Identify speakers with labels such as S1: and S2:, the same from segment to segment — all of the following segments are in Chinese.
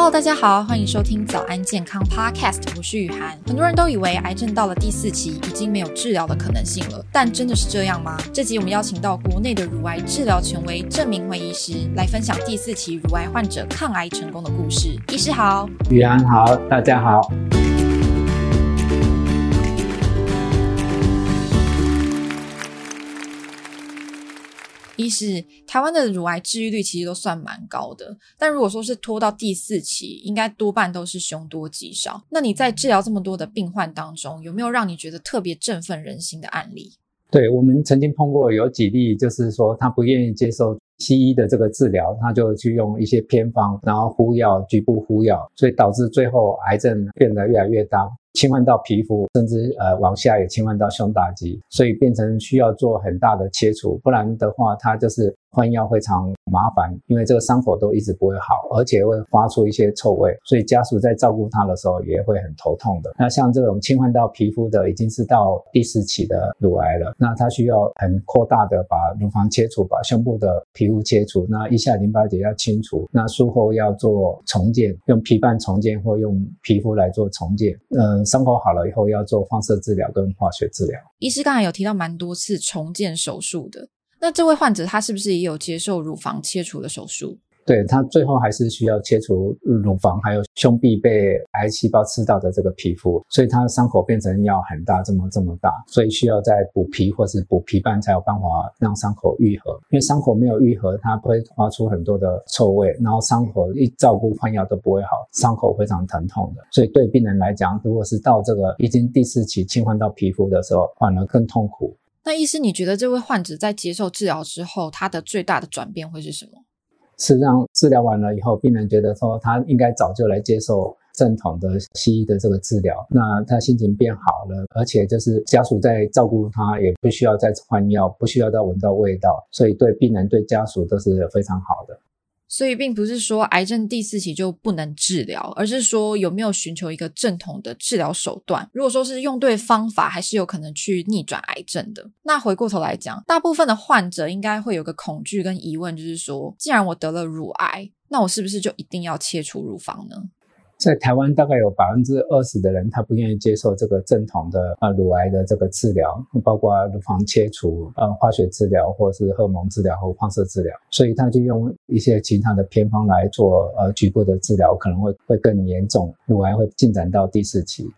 S1: Hello，大家好，欢迎收听早安健康 Podcast，我是雨涵。很多人都以为癌症到了第四期已经没有治疗的可能性了，但真的是这样吗？这集我们邀请到国内的乳癌治疗权威郑明辉医师来分享第四期乳癌患者抗癌成功的故事。医师好，
S2: 雨涵好，大家好。
S1: 一是台湾的乳癌治愈率其实都算蛮高的，但如果说是拖到第四期，应该多半都是凶多吉少。那你在治疗这么多的病患当中，有没有让你觉得特别振奋人心的案例？
S2: 对，我们曾经碰过有几例，就是说他不愿意接受西医的这个治疗，他就去用一些偏方，然后敷药，局部敷药，所以导致最后癌症变得越来越大。侵犯到皮肤，甚至呃往下也侵犯到胸大肌，所以变成需要做很大的切除，不然的话，它就是换药非常麻烦，因为这个伤口都一直不会好，而且会发出一些臭味，所以家属在照顾他的时候也会很头痛的。那像这种侵犯到皮肤的，已经是到第四期的乳癌了，那他需要很扩大的把乳房切除，把胸部的皮肤切除，那腋下淋巴结要清除，那术后要做重建，用皮瓣重建或用皮肤来做重建，嗯。伤口好了以后，要做放射治疗跟化学治疗。
S1: 医师刚才有提到蛮多次重建手术的，那这位患者他是不是也有接受乳房切除的手术？
S2: 对，他最后还是需要切除乳房，还有胸壁被癌细胞吃到的这个皮肤，所以他的伤口变成要很大，这么这么大，所以需要再补皮或是补皮瓣才有办法让伤口愈合。因为伤口没有愈合，它会发出很多的臭味，然后伤口一照顾换药都不会好，伤口非常疼痛的。所以对病人来讲，如果是到这个已经第四期侵犯到皮肤的时候，反而更痛苦。
S1: 那医师，你觉得这位患者在接受治疗之后，他的最大的转变会是什
S2: 么？是让，治疗完了以后，病人觉得说他应该早就来接受正统的西医的这个治疗，那他心情变好了，而且就是家属在照顾他，也不需要再换药，不需要再闻到味道，所以对病人对家属都是非常好的。
S1: 所以并不是说癌症第四期就不能治疗，而是说有没有寻求一个正统的治疗手段。如果说是用对方法，还是有可能去逆转癌症的。那回过头来讲，大部分的患者应该会有个恐惧跟疑问，就是说，既然我得了乳癌，那我是不是就一定要切除乳房呢？
S2: 在台湾，大概有百分之二十的人，他不愿意接受这个正统的啊乳癌的这个治疗，包括乳房切除、呃化学治疗，或是荷尔蒙治疗或放射治疗，所以他就用一些其他的偏方来做呃局部的治疗，可能会会更严重，乳癌会进展到第四期。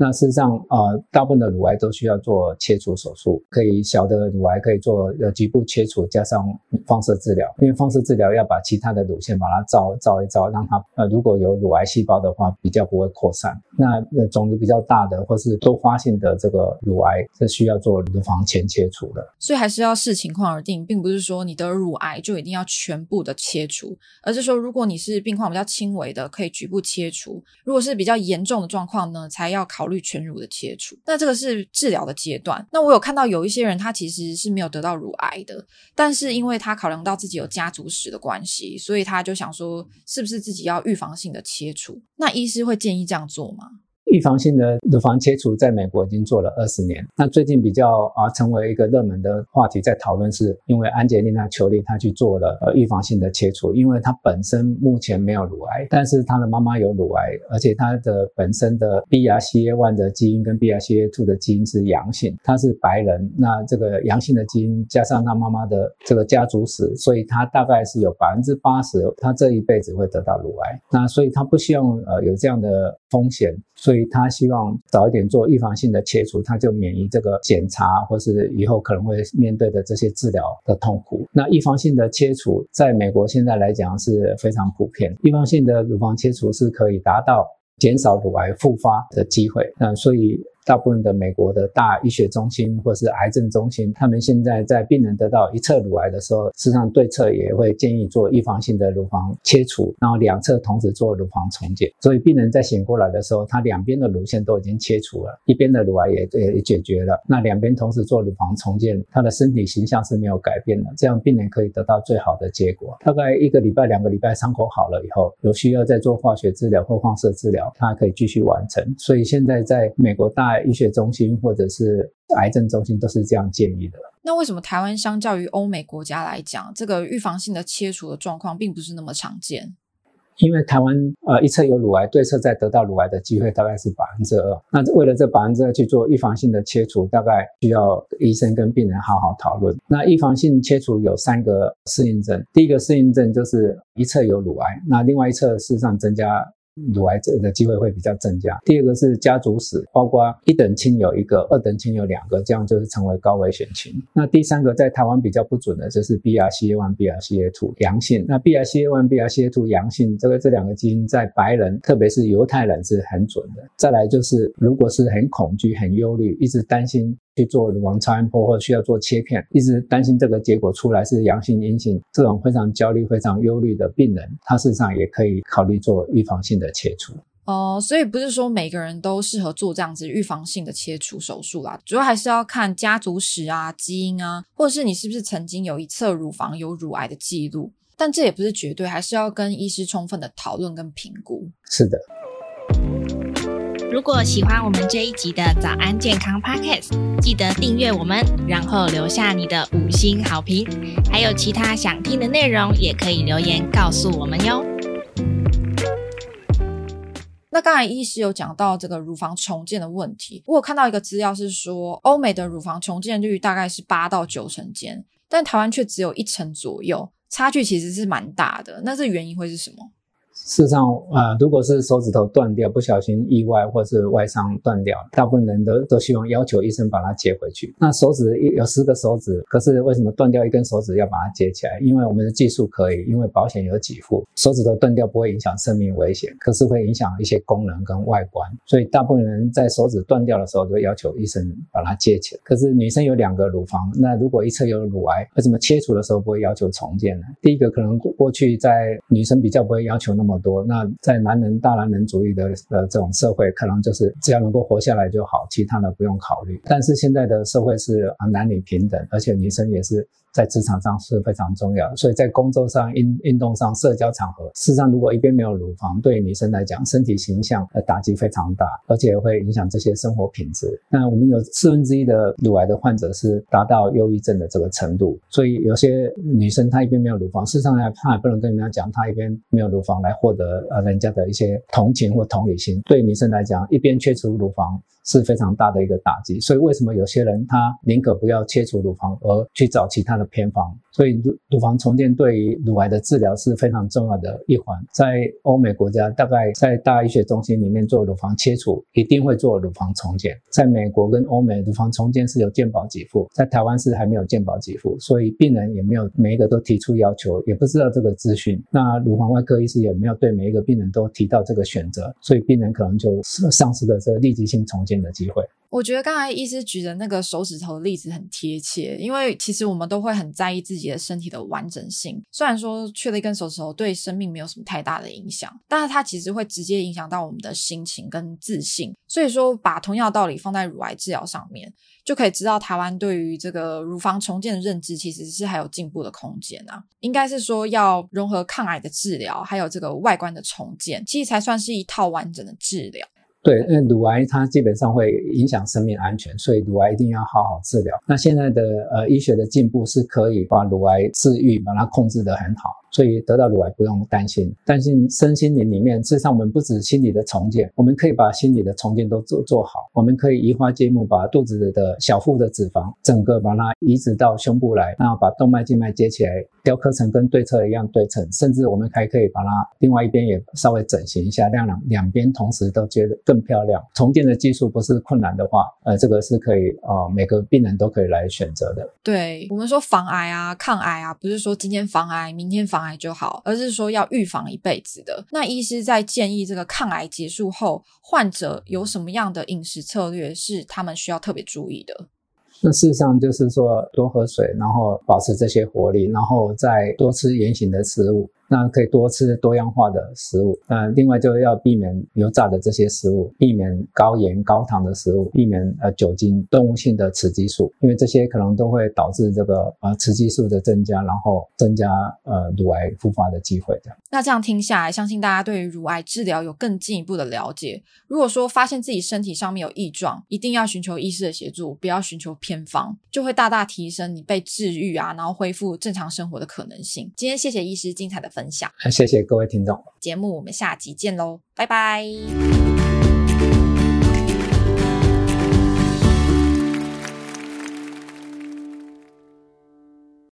S2: 那事实上，呃，大部分的乳癌都需要做切除手术，可以小的乳癌可以做呃局部切除，加上放射治疗。因为放射治疗要把其他的乳腺把它照照一照，让它呃如果有乳癌细胞的话，比较不会扩散。那呃肿瘤比较大的或是多发性的这个乳癌是需要做乳房前切除的。
S1: 所以还是要视情况而定，并不是说你的乳癌就一定要全部的切除，而是说如果你是病况比较轻微的，可以局部切除；如果是比较严重的状况呢，才要考虑虑全乳的切除，那这个是治疗的阶段。那我有看到有一些人，他其实是没有得到乳癌的，但是因为他考量到自己有家族史的关系，所以他就想说，是不是自己要预防性的切除？那医师会建议这样做吗？
S2: 预防性的乳房切除在美国已经做了二十年，那最近比较啊成为一个热门的话题，在讨论是因为安洁莉娜·裘丽她去做了呃预防性的切除，因为她本身目前没有乳癌，但是她的妈妈有乳癌，而且她的本身的 BRCA1 的基因跟 BRCA2 的基因是阳性，她是白人，那这个阳性的基因加上她妈妈的这个家族史，所以她大概是有百分之八十，她这一辈子会得到乳癌，那所以她不希望呃有这样的风险，所以。他希望早一点做预防性的切除，他就免于这个检查或是以后可能会面对的这些治疗的痛苦。那预防性的切除在美国现在来讲是非常普遍，预防性的乳房切除是可以达到减少乳癌复发的机会。那所以。大部分的美国的大医学中心或是癌症中心，他们现在在病人得到一侧乳癌的时候，实际上对侧也会建议做预防性的乳房切除，然后两侧同时做乳房重建。所以病人在醒过来的时候，他两边的乳腺都已经切除了，一边的乳癌也也解决了。那两边同时做乳房重建，他的身体形象是没有改变的，这样病人可以得到最好的结果。大概一个礼拜、两个礼拜，伤口好了以后，有需要再做化学治疗或放射治疗，他可以继续完成。所以现在在美国大大医学中心或者是癌症中心都是这样建议的。
S1: 那为什么台湾相较于欧美国家来讲，这个预防性的切除的状况并不是那么常见？
S2: 因为台湾呃一侧有乳癌，对侧再得到乳癌的机会大概是百分之二。那为了这百分之二去做预防性的切除，大概需要医生跟病人好好讨论。那预防性切除有三个适应症，第一个适应症就是一侧有乳癌，那另外一侧事实上增加。乳癌症的机会会比较增加。第二个是家族史，包括一等亲有一个，二等亲有两个，这样就是成为高危险群。那第三个在台湾比较不准的就是 BRCA1、BRCA2 阳性。那 BRCA1、BRCA2 阳性，这个这两个基因在白人，特别是犹太人是很准的。再来就是，如果是很恐惧、很忧虑，一直担心。去做乳房超音波或者需要做切片，一直担心这个结果出来是阳性阴性，这种非常焦虑、非常忧虑的病人，他事实上也可以考虑做预防性的切除。
S1: 哦、呃，所以不是说每个人都适合做这样子预防性的切除手术啦，主要还是要看家族史啊、基因啊，或者是你是不是曾经有一侧乳房有乳癌的记录，但这也不是绝对，还是要跟医师充分的讨论跟评估。
S2: 是的。
S3: 如果喜欢我们这一集的早安健康 Podcast，记得订阅我们，然后留下你的五星好评。还有其他想听的内容，也可以留言告诉我们哟。
S1: 那刚才医师有讲到这个乳房重建的问题，我有看到一个资料是说，欧美的乳房重建率大概是八到九成间，但台湾却只有一成左右，差距其实是蛮大的。那这原因会是什么？
S2: 事实上，呃，如果是手指头断掉，不小心意外或是外伤断掉，大部分人都都希望要求医生把它接回去。那手指有十个手指，可是为什么断掉一根手指要把它接起来？因为我们的技术可以，因为保险有给付，手指头断掉不会影响生命危险，可是会影响一些功能跟外观。所以大部分人在手指断掉的时候都要求医生把它接起来。可是女生有两个乳房，那如果一侧有乳癌，为什么切除的时候不会要求重建呢？第一个可能过去在女生比较不会要求那么么多，那在男人大男人主义的呃这种社会，可能就是只要能够活下来就好，其他的不用考虑。但是现在的社会是啊男女平等，而且女生也是。在职场上是非常重要，所以在工作上、运运动上、社交场合，事实上，如果一边没有乳房，对于女生来讲，身体形象的打击非常大，而且会影响这些生活品质。那我们有四分之一的乳癌的患者是达到忧郁症的这个程度，所以有些女生她一边没有乳房，事实上呢，她也不能跟人家讲她一边没有乳房来获得呃人家的一些同情或同理心。对女生来讲，一边切除乳房是非常大的一个打击。所以为什么有些人他宁可不要切除乳房，而去找其他的偏方，所以乳乳房重建对于乳癌的治疗是非常重要的一环。在欧美国家，大概在大医学中心里面做乳房切除，一定会做乳房重建。在美国跟欧美，乳房重建是有健保给付，在台湾是还没有健保给付，所以病人也没有每一个都提出要求，也不知道这个资讯。那乳房外科医师也没有对每一个病人都提到这个选择，所以病人可能就丧失了这个立即性重建的机会。
S1: 我觉得刚才医师举的那个手指头的例子很贴切，因为其实我们都会很在意自己的身体的完整性。虽然说缺了一根手指头对生命没有什么太大的影响，但是它其实会直接影响到我们的心情跟自信。所以说，把同样的道理放在乳癌治疗上面，就可以知道台湾对于这个乳房重建的认知其实是还有进步的空间啊。应该是说要融合抗癌的治疗，还有这个外观的重建，其实才算是一套完整的治疗。
S2: 对，那乳癌它基本上会影响生命安全，所以乳癌一定要好好治疗。那现在的呃医学的进步是可以把乳癌治愈，把它控制得很好。所以得到乳癌不用担心，担心身心灵里面，事实上我们不止心理的重建，我们可以把心理的重建都做做好。我们可以移花接木，把肚子的小腹的脂肪整个把它移植到胸部来，然后把动脉静脉接起来，雕刻成跟对侧一样对称，甚至我们还可以把它另外一边也稍微整形一下，让两两边同时都觉得更漂亮。重建的技术不是困难的话，呃，这个是可以啊、每个病人都可以来选择的。
S1: 对，我们说防癌啊、抗癌啊，不是说今天防癌，明天防。癌就好，而是说要预防一辈子的。那医师在建议这个抗癌结束后，患者有什么样的饮食策略是他们需要特别注意的？
S2: 那事实上就是说多喝水，然后保持这些活力，然后再多吃原形的食物。那可以多吃多样化的食物，呃，另外就要避免油炸的这些食物，避免高盐高糖的食物，避免呃酒精、动物性的雌激素，因为这些可能都会导致这个呃雌激素的增加，然后增加呃乳癌复发的机会的。
S1: 那这样听下来，相信大家对于乳癌治疗有更进一步的了解。如果说发现自己身体上面有异状，一定要寻求医师的协助，不要寻求偏方，就会大大提升你被治愈啊，然后恢复正常生活的可能性。今天谢谢医师精彩的分分享。
S2: 谢谢各位听众，
S1: 节目我们下集见喽，拜拜。